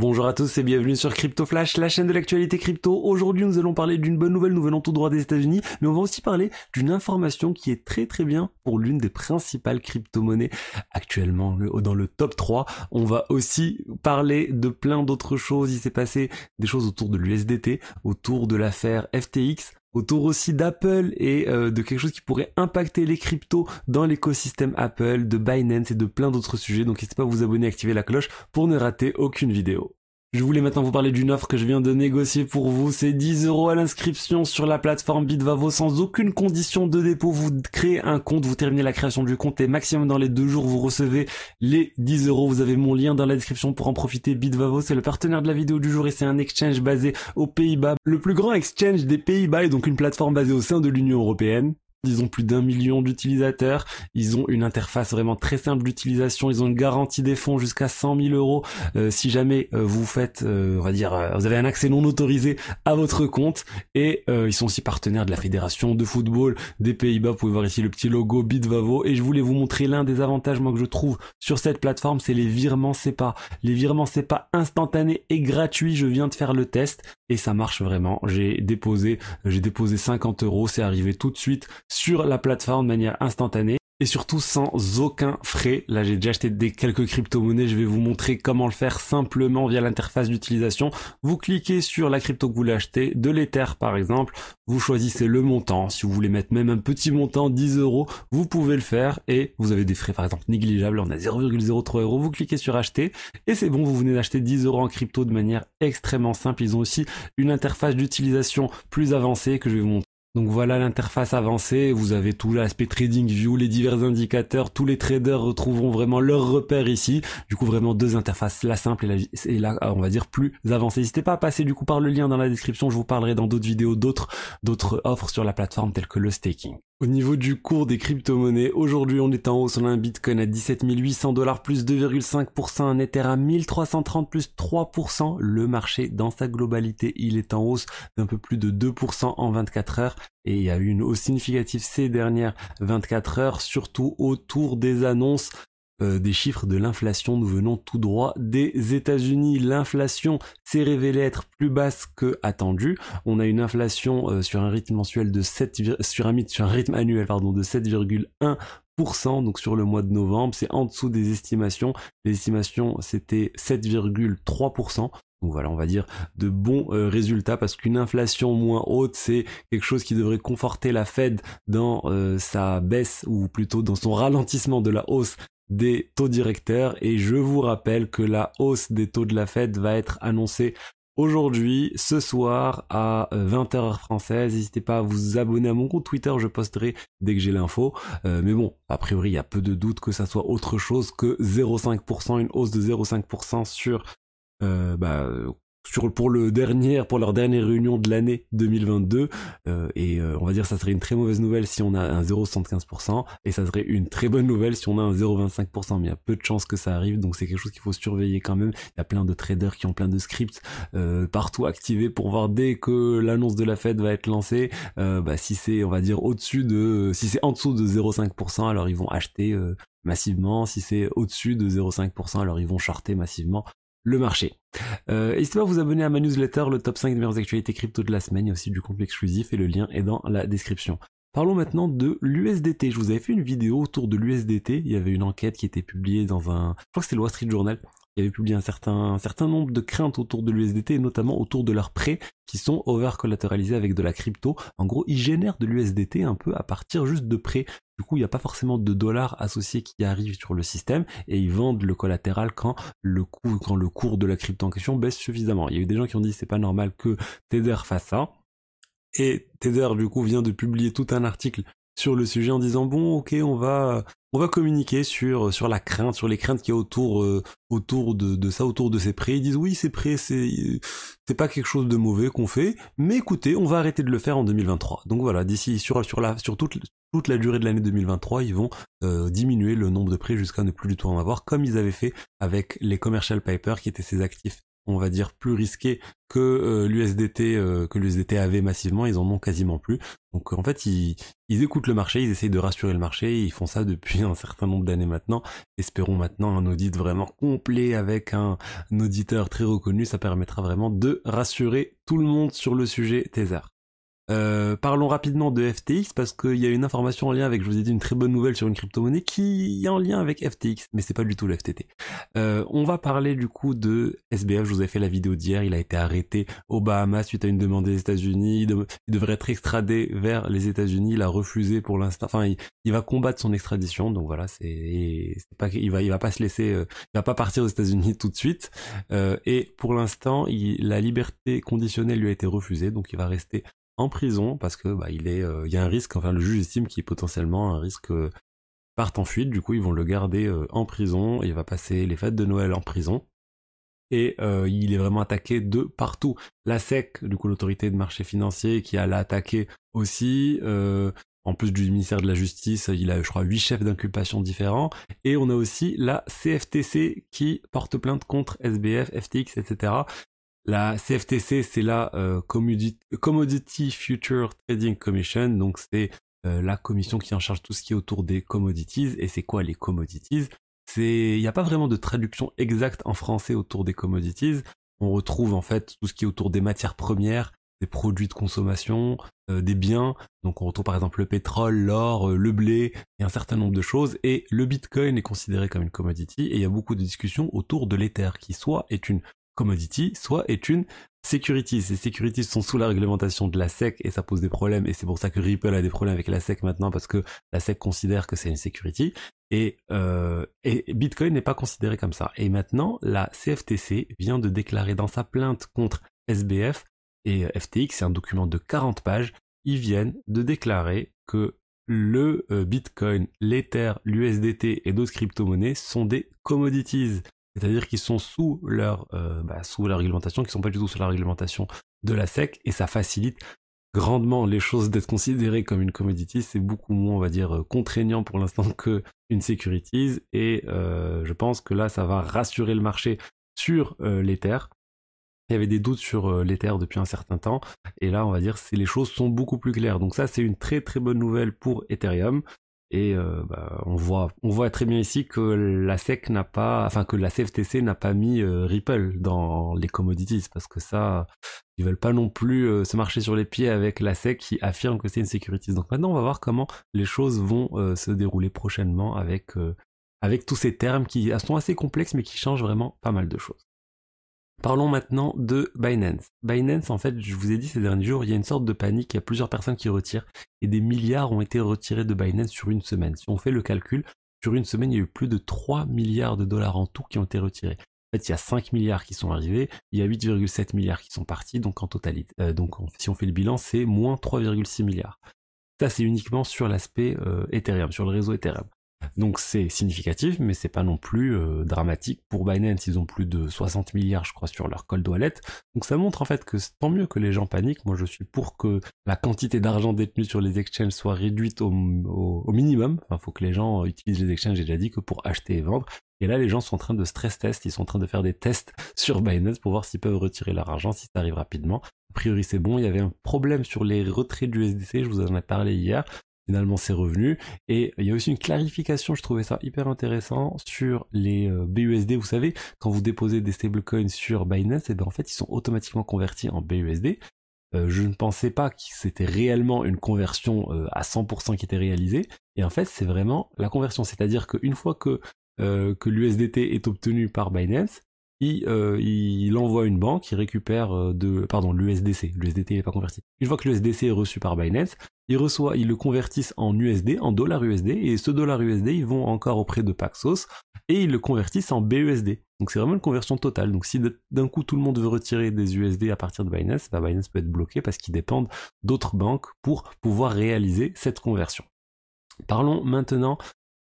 Bonjour à tous et bienvenue sur Crypto Flash, la chaîne de l'actualité crypto. Aujourd'hui, nous allons parler d'une bonne nouvelle nous venant tout droit des États-Unis, mais on va aussi parler d'une information qui est très très bien pour l'une des principales crypto-monnaies actuellement dans le top 3. On va aussi parler de plein d'autres choses. Il s'est passé des choses autour de l'USDT, autour de l'affaire FTX, autour aussi d'Apple et euh, de quelque chose qui pourrait impacter les cryptos dans l'écosystème Apple, de Binance et de plein d'autres sujets. Donc n'hésitez pas à vous abonner et activer la cloche pour ne rater aucune vidéo. Je voulais maintenant vous parler d'une offre que je viens de négocier pour vous. C'est 10 euros à l'inscription sur la plateforme Bitvavo sans aucune condition de dépôt. Vous créez un compte, vous terminez la création du compte et maximum dans les deux jours, vous recevez les 10 euros. Vous avez mon lien dans la description pour en profiter. Bitvavo, c'est le partenaire de la vidéo du jour et c'est un exchange basé aux Pays-Bas. Le plus grand exchange des Pays-Bas est donc une plateforme basée au sein de l'Union Européenne. Ils ont plus d'un million d'utilisateurs. Ils ont une interface vraiment très simple d'utilisation. Ils ont une garantie des fonds jusqu'à 100 000 euros. Euh, si jamais euh, vous faites, euh, on va dire, vous avez un accès non autorisé à votre compte. Et ils sont aussi partenaires de la fédération de football des Pays-Bas. Vous pouvez voir ici le petit logo Bitvavo. Et je voulais vous montrer l'un des avantages moi que je trouve sur cette plateforme, c'est les virements SEPA. Les virements SEPA instantanés et gratuits. Je viens de faire le test et ça marche vraiment. J'ai déposé, j'ai déposé 50 euros. C'est arrivé tout de suite sur la plateforme de manière instantanée et surtout sans aucun frais. Là, j'ai déjà acheté des quelques crypto-monnaies. Je vais vous montrer comment le faire simplement via l'interface d'utilisation. Vous cliquez sur la crypto que vous voulez acheter, de l'Ether par exemple. Vous choisissez le montant. Si vous voulez mettre même un petit montant, 10 euros, vous pouvez le faire et vous avez des frais par exemple négligeables. On a 0,03 euros. Vous cliquez sur acheter et c'est bon. Vous venez d'acheter 10 euros en crypto de manière extrêmement simple. Ils ont aussi une interface d'utilisation plus avancée que je vais vous montrer donc voilà l'interface avancée, vous avez tout l'aspect trading view, les divers indicateurs, tous les traders retrouveront vraiment leurs repères ici. Du coup vraiment deux interfaces, la simple et la, et la on va dire plus avancée. N'hésitez pas à passer du coup par le lien dans la description, je vous parlerai dans d'autres vidéos d'autres d'autres offres sur la plateforme telles que le staking. Au niveau du cours des crypto-monnaies, aujourd'hui on est en hausse, on a un bitcoin à 17 800 dollars plus 2,5%, un ether à 1330 plus 3%, le marché dans sa globalité il est en hausse d'un peu plus de 2% en 24 heures et il y a eu une hausse significative ces dernières 24 heures, surtout autour des annonces euh, des chiffres de l'inflation. Nous venons tout droit des États-Unis. L'inflation s'est révélée être plus basse que attendu. On a une inflation euh, sur un rythme mensuel de 7, sur un, sur un rythme annuel pardon de 7,1%. Donc sur le mois de novembre, c'est en dessous des estimations. Les estimations c'était 7,3%. Donc voilà, on va dire de bons euh, résultats parce qu'une inflation moins haute, c'est quelque chose qui devrait conforter la Fed dans sa baisse ou plutôt dans son ralentissement de la hausse des taux directeurs et je vous rappelle que la hausse des taux de la Fed va être annoncée aujourd'hui, ce soir à 20h euh, française. N'hésitez pas à vous abonner à mon compte Twitter, je posterai dès que j'ai l'info. Euh, mais bon, a priori, il y a peu de doute que ça soit autre chose que 0,5%, une hausse de 0,5% sur euh, bah, pour le dernier, pour leur dernière réunion de l'année 2022. Euh, et euh, on va dire ça serait une très mauvaise nouvelle si on a un 0,75% et ça serait une très bonne nouvelle si on a un 0,25%. Mais il y a peu de chances que ça arrive, donc c'est quelque chose qu'il faut surveiller quand même. Il y a plein de traders qui ont plein de scripts euh, partout activés pour voir dès que l'annonce de la Fed va être lancée, bah, si c'est on va dire au-dessus de, si c'est en dessous de 0,5%, alors ils vont acheter massivement. Si c'est au-dessus de 0,5%, alors ils vont shorter massivement le marché. Euh, n'hésitez pas à vous abonner à ma newsletter, le top 5 des meilleures actualités crypto de la semaine. Il y a aussi du contenu exclusif et le lien est dans la description. Parlons maintenant de l'USDT. Je vous avais fait une vidéo autour de l'USDT. Il y avait une enquête qui était publiée dans un, je crois que c'était le Wall Street Journal, qui avait publié un certain, certain nombre de craintes autour de l'USDT, notamment autour de leurs prêts qui sont over-collatéralisés avec de la crypto. En gros, ils génèrent de l'USDT un peu à partir juste de prêts. Du coup, il n'y a pas forcément de dollars associés qui arrivent sur le système et ils vendent le collatéral quand le coût, quand le cours de la crypto en question baisse suffisamment. Il y a eu des gens qui ont dit c'est pas normal que Tether fasse ça. Et Tether, du coup, vient de publier tout un article sur le sujet en disant bon ok on va on va communiquer sur sur la crainte sur les craintes qui y a autour euh, autour de, de, ça autour de ces prêts. Ils disent oui ces prêts c'est c'est pas quelque chose de mauvais qu'on fait mais écoutez on va arrêter de le faire en 2023 donc voilà d'ici sur sur la sur toute toute la durée de l'année 2023 ils vont euh, diminuer le nombre de prêts jusqu'à ne plus du tout en avoir comme ils avaient fait avec les commercial papers qui étaient ces actifs on va dire, plus risqués que euh, l'USDT que l'USDT avait massivement, ils en ont quasiment plus. Donc en fait, ils, ils écoutent le marché, ils essayent de rassurer le marché, ils font ça depuis un certain nombre d'années maintenant. Espérons maintenant un audit vraiment complet avec un, auditeur très reconnu, ça permettra vraiment de rassurer tout le monde sur le sujet Tether. Euh, parlons rapidement de FTX parce qu'il y a une information en lien avec, je vous ai dit, une très bonne nouvelle sur une crypto-monnaie qui est en lien avec FTX, mais c'est pas du tout le FTT. Euh, on va parler du coup de SBF, je vous ai fait la vidéo d'hier, il a été arrêté au Bahamas suite à une demande des États-Unis, il, devrait être extradé vers les États-Unis, il a refusé pour l'instant, enfin il, va combattre son extradition, donc voilà, c'est pas il va il va pas se laisser, euh, il va pas partir aux États-Unis tout de suite, et pour l'instant la liberté conditionnelle lui a été refusée, donc il va rester en prison parce que bah, euh, il y a un risque. Enfin, le juge estime qu'il est potentiellement un risque euh, part en fuite. Du coup, ils vont le garder euh, en prison. il va passer les fêtes de Noël en prison. Et il est vraiment attaqué de partout. La SEC, du coup l'autorité de marché financier, qui a l'attaqué aussi. en plus du ministère de la Justice, il a, je crois, huit chefs d'inculpation différents. Et on a aussi la CFTC qui porte plainte contre SBF, FTX, etc. La CFTC, c'est la euh, Commodity, Future Trading Commission, donc c'est euh, la commission qui en charge tout ce qui est autour des commodities. Et c'est quoi les commodities? C'est, il n'y a pas vraiment de traduction exacte en français autour des commodities. On retrouve en fait tout ce qui est autour des matières premières, des produits de consommation, euh, des biens. Donc on retrouve par exemple le pétrole, l'or, le blé et un certain nombre de choses. Et le Bitcoin est considéré comme une commodity. Et il y a beaucoup de discussions autour de l'Ether, qui soit est une commodity, soit est une security. Ces securities sont sous la réglementation de la SEC et ça pose des problèmes et c'est pour ça que Ripple a des problèmes avec la SEC maintenant parce que la SEC considère que c'est une security et, euh, et Bitcoin n'est pas considéré comme ça. Et maintenant, la CFTC vient de déclarer dans sa plainte contre SBF et FTX, c'est un document de 40 pages, ils viennent de déclarer que le euh, Bitcoin, l'Ether, l'USDT et d'autres crypto-monnaies sont des commodities c'est-à-dire qu'ils sont sous leur euh, bah, sous la réglementation, qui sont pas du tout sous la réglementation de la SEC, et ça facilite grandement les choses d'être considérées comme une commodity. C'est beaucoup moins, on va dire, euh, contraignant pour l'instant que une securities, et euh, je pense que là, ça va rassurer le marché sur l'Ether. Il y avait des doutes sur l'Ether depuis un certain temps, et là, on va dire, les choses sont beaucoup plus claires. Donc ça, c'est une très très bonne nouvelle pour Ethereum. Et euh, bah, on voit, on voit très bien ici que la SEC n'a pas, enfin que la CFTC n'a pas mis euh, Ripple dans les commodities parce que ça, ils veulent pas non plus euh, se marcher sur les pieds avec la SEC qui affirme que c'est une securities. Donc maintenant, on va voir comment les choses vont se dérouler prochainement avec avec tous ces termes qui sont assez complexes mais qui changent vraiment pas mal de choses. Parlons maintenant de Binance. Binance, en fait, je vous ai dit ces derniers jours, il y a une sorte de panique, il y a plusieurs personnes qui retirent, et des milliards ont été retirés de Binance sur une semaine. Si on fait le calcul, sur une semaine, il y a eu plus de 3 milliards de dollars en tout qui ont été retirés. En fait, il y a 5 milliards qui sont arrivés, il y a 8,7 milliards qui sont partis, donc en totalité, euh, donc si on fait le bilan, c'est moins 3,6 milliards. Ça, c'est uniquement sur l'aspect euh, Ethereum, sur le réseau Ethereum. Donc c'est significatif, mais c'est pas non plus euh, dramatique. Pour Binance, ils ont plus de 60 milliards, je crois, sur leur cold wallet. Donc ça montre en fait que tant mieux que les gens paniquent. Moi, je suis pour que la quantité d'argent détenu sur les exchanges soit réduite au, minimum. Enfin, faut que les gens utilisent les exchanges, j'ai déjà dit, que pour acheter et vendre. Et là, les gens sont en train de stress test, ils sont en train de faire des tests sur Binance pour voir s'ils peuvent retirer leur argent, si ça arrive rapidement. A priori, c'est bon. Il y avait un problème sur les retraits du SDC, je vous en ai parlé hier finalement c'est revenu. Et il y a aussi une clarification, je trouvais ça hyper intéressant, sur les euh, BUSD. Vous savez, quand vous déposez des stablecoins sur Binance, et eh ben en fait ils sont automatiquement convertis en BUSD. Euh, je ne pensais pas que c'était réellement une conversion euh, à 100% qui était réalisée. Et en fait, c'est vraiment la conversion. C'est-à-dire qu'une fois que, que l'USDT est obtenu par Binance, il, il envoie une banque, il récupère de, pardon, l'USDC. L'USDT n'est pas converti. Une fois que l'USDC est reçu par Binance, ils reçoivent, ils le convertissent en USD, en dollar USD, et ce dollar USD, ils vont encore auprès de Paxos, et ils le convertissent en BUSD. Donc c'est vraiment une conversion totale. Donc si d'un coup tout le monde veut retirer des USD à partir de Binance, bah Binance peut être bloqué parce qu'ils dépendent d'autres banques pour pouvoir réaliser cette conversion. Parlons maintenant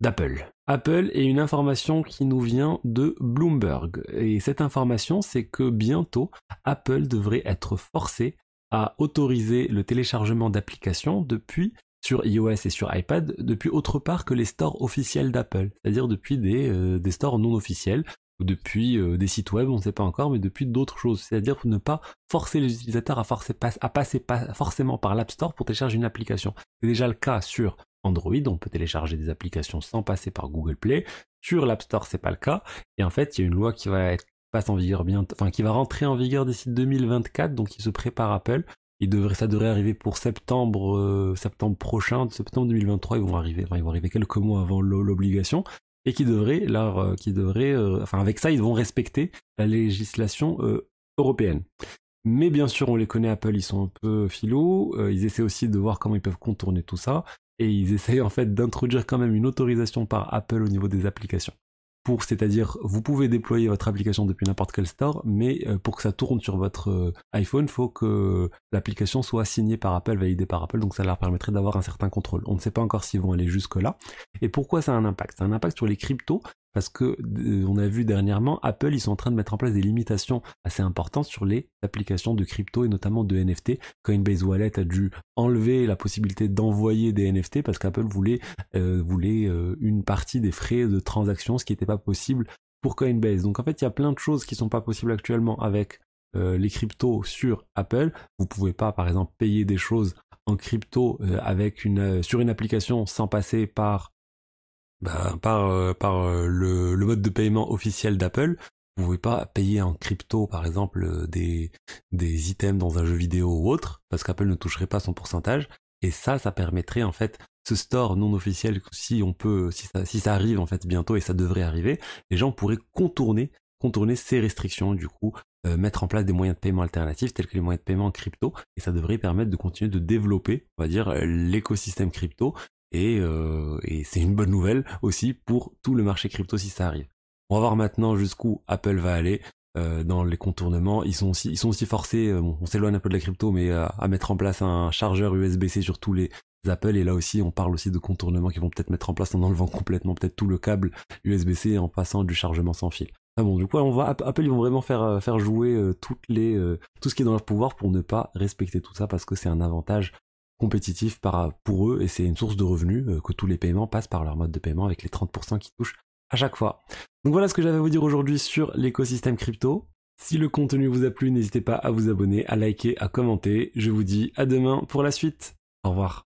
d'Apple. Apple est une information qui nous vient de Bloomberg. Et cette information, c'est que bientôt, Apple devrait être forcé à autoriser le téléchargement d'applications depuis sur iOS et sur iPad depuis autre part que les stores officiels d'Apple, c'est-à-dire depuis des, euh, stores non officiels. depuis des sites web, on ne sait pas encore, mais depuis d'autres choses. C'est-à-dire ne pas forcer les utilisateurs à, passer pas forcément par l'App Store pour télécharger une application. C'est déjà le cas sur Android, on peut télécharger des applications sans passer par Google Play. Sur l'App Store, c'est pas le cas. Et en fait, il y a une loi qui va être passe en vigueur enfin qui va rentrer en vigueur d'ici 2024, donc il se prépare Apple. Devrait, ça devrait arriver pour septembre, euh, septembre prochain, septembre 2023. Ils vont arriver, ils vont arriver quelques mois avant l'obligation et qui devrait, là, euh, qui devrait, euh, enfin avec ça, ils vont respecter la législation européenne. Mais bien sûr, on les connaît Apple, ils sont un peu filous. ils essaient aussi de voir comment ils peuvent contourner tout ça et ils essayent en fait d'introduire quand même une autorisation par Apple au niveau des applications c'est-à-dire, vous pouvez déployer votre application depuis n'importe quel store, mais euh, pour que ça tourne sur votre euh, iPhone, il faut que l'application soit signée par Apple, validée par Apple, donc ça leur permettrait d'avoir un certain contrôle. On ne sait pas encore s'ils vont aller jusque là. Et pourquoi ça a un impact? Ça a un impact sur les cryptos, parce que euh, on a vu dernièrement Apple ils sont en train de mettre en place des limitations assez importantes sur les applications de crypto et notamment de NFT. Coinbase Wallet a dû enlever la possibilité d'envoyer des NFT parce qu'Apple voulait euh, euh, une partie des frais de transaction, ce qui n'était pas possible pour Coinbase. Donc en fait il y a plein de choses qui sont pas possibles actuellement avec les cryptos sur Apple. Vous pouvez pas par exemple payer des choses en crypto avec une sur une application sans passer par bah, par, euh, euh, le, mode de paiement officiel d'Apple, vous pouvez pas payer en crypto, par exemple, euh, des, des items dans un jeu vidéo ou autre, parce qu'Apple ne toucherait pas son pourcentage. Et ça, ça permettrait en fait ce store non officiel, si on peut, si ça, si ça arrive en fait bientôt et ça devrait arriver, les gens pourraient contourner, contourner ces restrictions, du coup, mettre en place des moyens de paiement alternatifs tels que les moyens de paiement en crypto, et ça devrait permettre de continuer de développer, on va dire, l'écosystème crypto euh, et, c'est une bonne nouvelle aussi pour tout le marché crypto si ça arrive. On va voir maintenant jusqu'où Apple va aller euh, dans les contournements. Ils sont aussi, ils sont aussi forcés, euh, on s'éloigne un peu de la crypto, mais à mettre en place un chargeur USB-C sur tous les Apple. Et là aussi, on parle aussi de contournements qu'ils vont peut-être mettre en place en enlevant complètement peut-être tout le câble USB-C en passant du chargement sans fil. Ah bon, du coup, on va, Apple, ils vont vraiment faire, faire jouer tout ce qui est dans leur pouvoir pour ne pas respecter tout ça parce que c'est un avantage compétitif pour eux et c'est une source de revenus euh, que tous les paiements passent par leur mode de paiement avec les 30% qui touchent à chaque fois. Donc voilà ce que j'avais à vous dire aujourd'hui sur l'écosystème crypto. Si le contenu vous a plu, n'hésitez pas à vous abonner, à liker, à commenter. Je vous dis à demain pour la suite. Au revoir.